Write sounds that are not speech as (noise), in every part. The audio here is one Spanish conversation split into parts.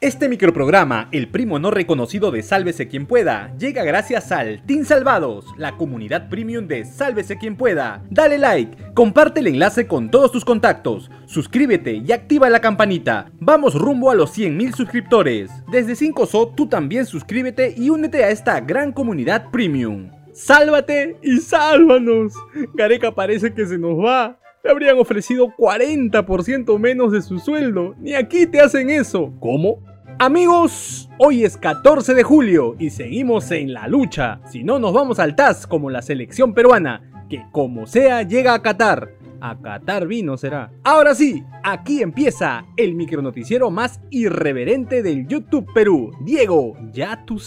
Este microprograma, el primo no reconocido de Sálvese quien pueda, llega gracias al Team Salvados, la comunidad premium de Sálvese quien pueda. Dale like, comparte el enlace con todos tus contactos, suscríbete y activa la campanita. Vamos rumbo a los 100.000 suscriptores. Desde 5SO tú también suscríbete y únete a esta gran comunidad premium. ¡Sálvate y sálvanos! Gareca parece que se nos va. Le habrían ofrecido 40% menos de su sueldo. Ni aquí te hacen eso. ¿Cómo? Amigos, hoy es 14 de julio y seguimos en la lucha. Si no nos vamos al TAS como la selección peruana, que como sea llega a Qatar. A Qatar vino será. Ahora sí, aquí empieza el micronoticiero más irreverente del YouTube Perú. Diego, ya tú.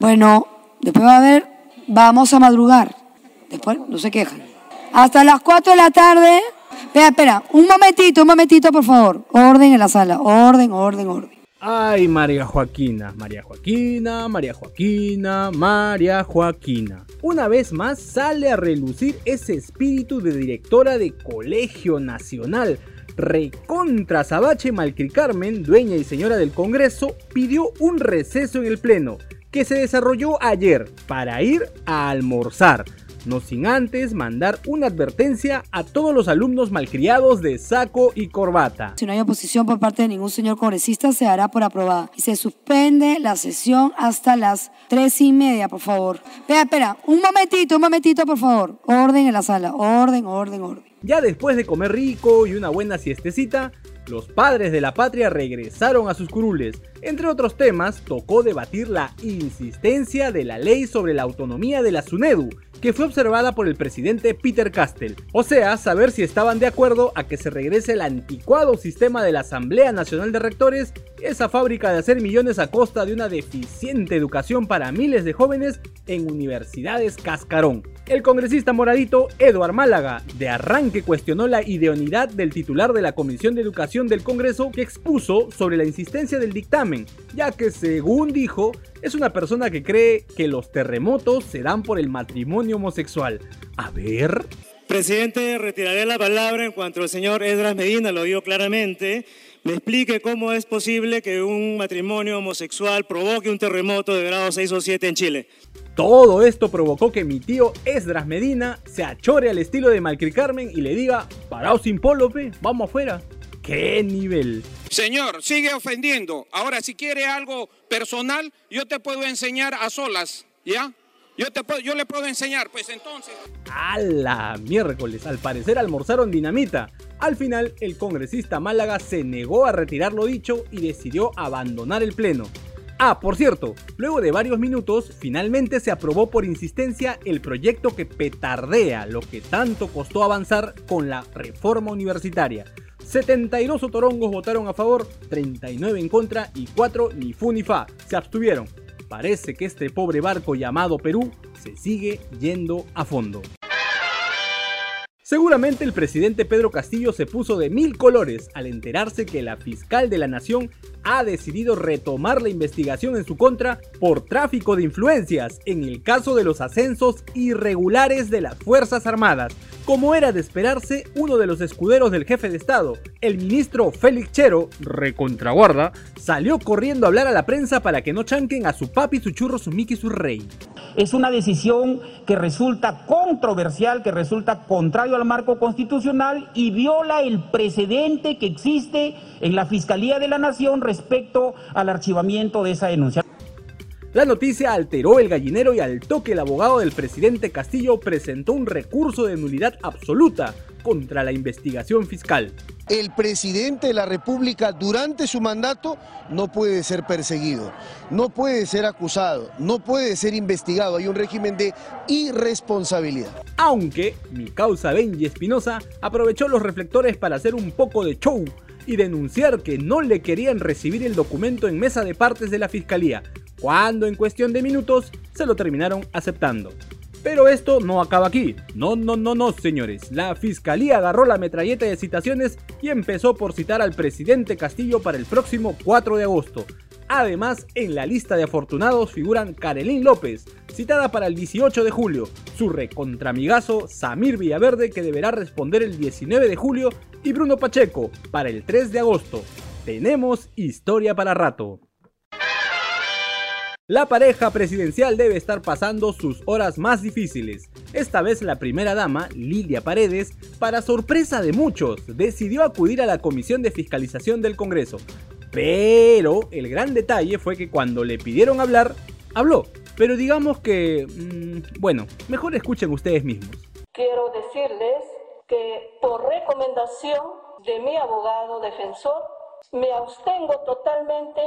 Bueno, después va a ver, vamos a madrugar. Después no se quejan. Hasta las 4 de la tarde Espera, espera, un momentito, un momentito, por favor. Orden en la sala, orden, orden, orden. Ay, María Joaquina, María Joaquina, María Joaquina, María Joaquina. Una vez más sale a relucir ese espíritu de directora de Colegio Nacional. Recontra Sabache Malcri Carmen, dueña y señora del Congreso, pidió un receso en el Pleno, que se desarrolló ayer, para ir a almorzar no sin antes mandar una advertencia a todos los alumnos malcriados de saco y corbata. Si no hay oposición por parte de ningún señor congresista, se hará por aprobada. Y se suspende la sesión hasta las tres y media, por favor. Espera, espera, un momentito, un momentito, por favor. Orden en la sala, orden, orden, orden. Ya después de comer rico y una buena siestecita, los padres de la patria regresaron a sus curules. Entre otros temas, tocó debatir la insistencia de la ley sobre la autonomía de la SUNEDU, que fue observada por el presidente Peter Castell. O sea, saber si estaban de acuerdo a que se regrese el anticuado sistema de la Asamblea Nacional de Rectores, esa fábrica de hacer millones a costa de una deficiente educación para miles de jóvenes en universidades cascarón. El congresista moradito Eduard Málaga de arranque cuestionó la ideonidad del titular de la Comisión de Educación del Congreso que expuso sobre la insistencia del dictamen, ya que según dijo, es una persona que cree que los terremotos se dan por el matrimonio homosexual. A ver. Presidente, retiraré la palabra en cuanto el señor Edras Medina lo dio claramente. Me explique cómo es posible que un matrimonio homosexual provoque un terremoto de grado 6 o 7 en Chile. Todo esto provocó que mi tío Esdras Medina se achore al estilo de Malcri Carmen y le diga, parao sin polo, vamos afuera. ¡Qué nivel! Señor, sigue ofendiendo. Ahora, si quiere algo personal, yo te puedo enseñar a solas, ¿ya? Yo, te puedo, yo le puedo enseñar, pues entonces. A la miércoles, al parecer almorzaron dinamita. Al final, el congresista Málaga se negó a retirar lo dicho y decidió abandonar el pleno. Ah, por cierto, luego de varios minutos, finalmente se aprobó por insistencia el proyecto que petardea lo que tanto costó avanzar con la reforma universitaria. 72 otorongos votaron a favor, 39 en contra y 4 ni fu ni fa, se abstuvieron. Parece que este pobre barco llamado Perú se sigue yendo a fondo. Seguramente el presidente Pedro Castillo se puso de mil colores al enterarse que la fiscal de la nación ha decidido retomar la investigación en su contra por tráfico de influencias en el caso de los ascensos irregulares de las Fuerzas Armadas. Como era de esperarse, uno de los escuderos del jefe de Estado, el ministro Félix Chero, recontraguarda, salió corriendo a hablar a la prensa para que no chanquen a su papi, su churro, su Mickey, su rey. Es una decisión que resulta controversial, que resulta contrario al marco constitucional y viola el precedente que existe en la Fiscalía de la Nación respecto al archivamiento de esa denuncia. La noticia alteró el gallinero y al toque el abogado del presidente Castillo presentó un recurso de nulidad absoluta contra la investigación fiscal. El presidente de la República durante su mandato no puede ser perseguido, no puede ser acusado, no puede ser investigado. Hay un régimen de irresponsabilidad. Aunque mi causa Benji Espinosa aprovechó los reflectores para hacer un poco de show y denunciar que no le querían recibir el documento en mesa de partes de la fiscalía, cuando en cuestión de minutos se lo terminaron aceptando. Pero esto no acaba aquí. No, no, no, no, señores. La fiscalía agarró la metralleta de citaciones y empezó por citar al presidente Castillo para el próximo 4 de agosto. Además, en la lista de afortunados figuran Karelín López, citada para el 18 de julio, su recontramigazo Samir Villaverde que deberá responder el 19 de julio y Bruno Pacheco para el 3 de agosto. tenemos historia para rato. La pareja presidencial debe estar pasando sus horas más difíciles. Esta vez la primera dama, Lidia Paredes, para sorpresa de muchos, decidió acudir a la Comisión de Fiscalización del Congreso. Pero el gran detalle fue que cuando le pidieron hablar, habló. Pero digamos que... Mm, bueno, mejor escuchen ustedes mismos. Quiero decirles que por recomendación de mi abogado defensor, me abstengo totalmente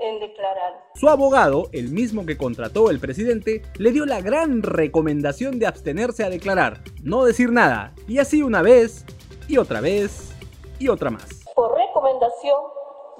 en declarar. Su abogado, el mismo que contrató el presidente, le dio la gran recomendación de abstenerse a declarar, no decir nada, y así una vez, y otra vez, y otra más. Por recomendación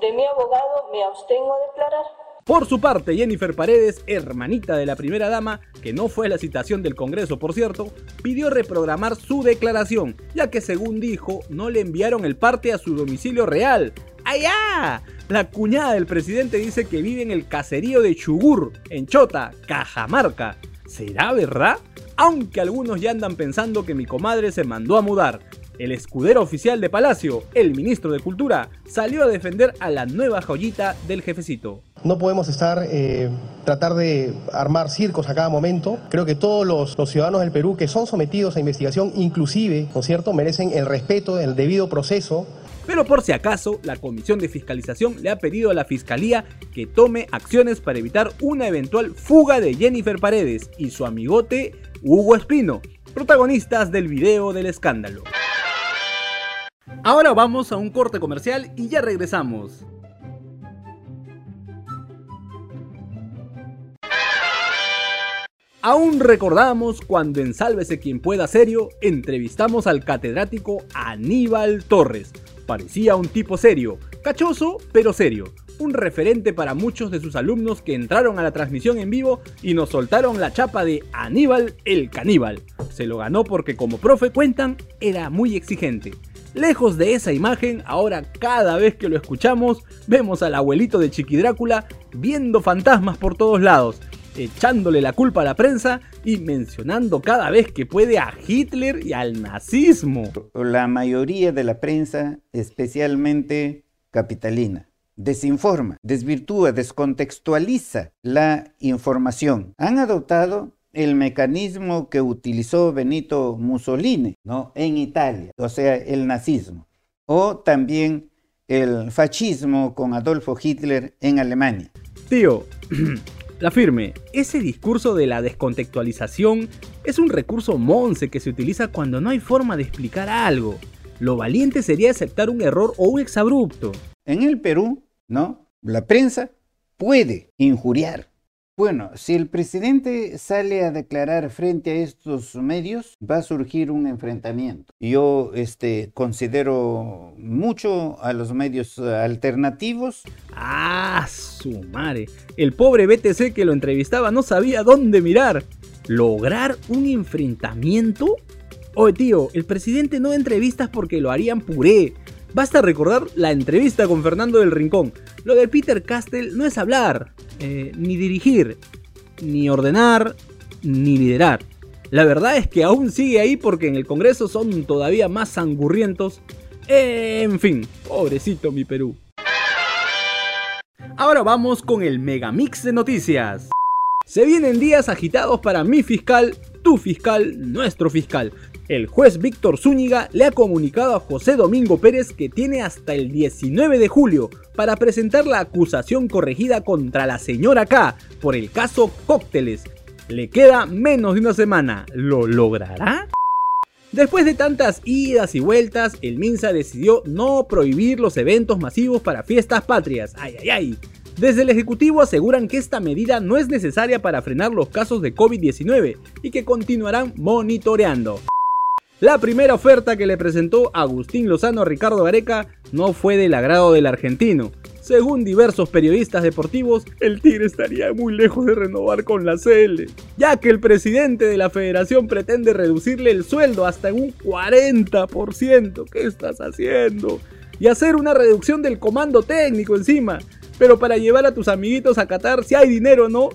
de mi abogado me abstengo a declarar. Por su parte, Jennifer Paredes, hermanita de la primera dama, que no fue la citación del Congreso por cierto, pidió reprogramar su declaración, ya que según dijo, no le enviaron el parte a su domicilio real. ¡Allá! La cuñada del presidente dice que vive en el caserío de Chugur, en Chota, Cajamarca. ¿Será verdad? Aunque algunos ya andan pensando que mi comadre se mandó a mudar. El escudero oficial de Palacio, el ministro de Cultura, salió a defender a la nueva joyita del jefecito. No podemos estar, eh, tratar de armar circos a cada momento. Creo que todos los, los, ciudadanos del Perú que son sometidos a investigación, inclusive, ¿no es cierto?, merecen el respeto, el debido proceso. Pero por si acaso, la Comisión de Fiscalización le ha pedido a la Fiscalía que tome acciones para evitar una eventual fuga de Jennifer Paredes y su amigote Hugo Espino, protagonistas del video del escándalo. Ahora vamos a un corte comercial y ya regresamos. Aún recordamos cuando en Sálvese quien pueda serio entrevistamos al catedrático Aníbal Torres. Parecía un tipo serio, cachoso pero serio, un referente para muchos de sus alumnos que entraron a la transmisión en vivo y nos soltaron la chapa de Aníbal el caníbal. Se lo ganó porque como profe cuentan, era muy exigente. Lejos de esa imagen, ahora cada vez que lo escuchamos, vemos al abuelito de Chiqui Drácula viendo fantasmas por todos lados, echándole la culpa a la prensa y mencionando cada vez que puede a Hitler y al nazismo. La mayoría de la prensa, especialmente capitalina, desinforma, desvirtúa, descontextualiza la información. Han adoptado el mecanismo que utilizó Benito Mussolini ¿no? en Italia, o sea, el nazismo, o también el fascismo con Adolfo Hitler en Alemania. Tío, (clears throat) la firme, ese discurso de la descontextualización es un recurso monce que se utiliza cuando no hay forma de explicar algo. Lo valiente sería aceptar un error o un exabrupto. En el Perú, ¿no? La prensa puede injuriar, bueno, si el presidente sale a declarar frente a estos medios, va a surgir un enfrentamiento. Yo este, considero mucho a los medios alternativos. Ah, su madre. El pobre BTC que lo entrevistaba no sabía dónde mirar. ¿Lograr un enfrentamiento? Oye, tío, el presidente no entrevistas porque lo harían puré. Basta recordar la entrevista con Fernando del Rincón. Lo de Peter Castell no es hablar, eh, ni dirigir, ni ordenar, ni liderar. La verdad es que aún sigue ahí porque en el Congreso son todavía más sangurrientos. En fin, pobrecito mi Perú. Ahora vamos con el megamix de noticias. Se vienen días agitados para mi fiscal, tu fiscal, nuestro fiscal. El juez Víctor Zúñiga le ha comunicado a José Domingo Pérez que tiene hasta el 19 de julio para presentar la acusación corregida contra la señora K por el caso Cócteles. Le queda menos de una semana. ¿Lo logrará? Después de tantas idas y vueltas, el Minsa decidió no prohibir los eventos masivos para fiestas patrias. ¡Ay, ay, ay! Desde el Ejecutivo aseguran que esta medida no es necesaria para frenar los casos de COVID-19 y que continuarán monitoreando. La primera oferta que le presentó Agustín Lozano a Ricardo Gareca no fue del agrado del argentino. Según diversos periodistas deportivos, el Tigre estaría muy lejos de renovar con la CL, ya que el presidente de la federación pretende reducirle el sueldo hasta un 40%. ¿Qué estás haciendo? Y hacer una reducción del comando técnico encima. Pero para llevar a tus amiguitos a Qatar si hay dinero, ¿no?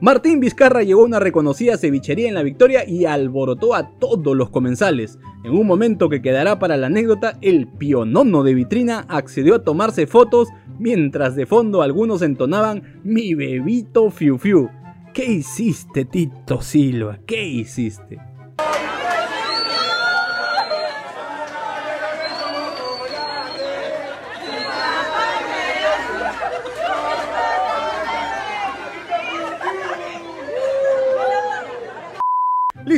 Martín Vizcarra llegó a una reconocida cevichería en La Victoria y alborotó a todos los comensales. En un momento que quedará para la anécdota, el pionono de vitrina accedió a tomarse fotos mientras de fondo algunos entonaban mi bebito fiu fiu. ¿Qué hiciste, Tito Silva? ¿Qué hiciste?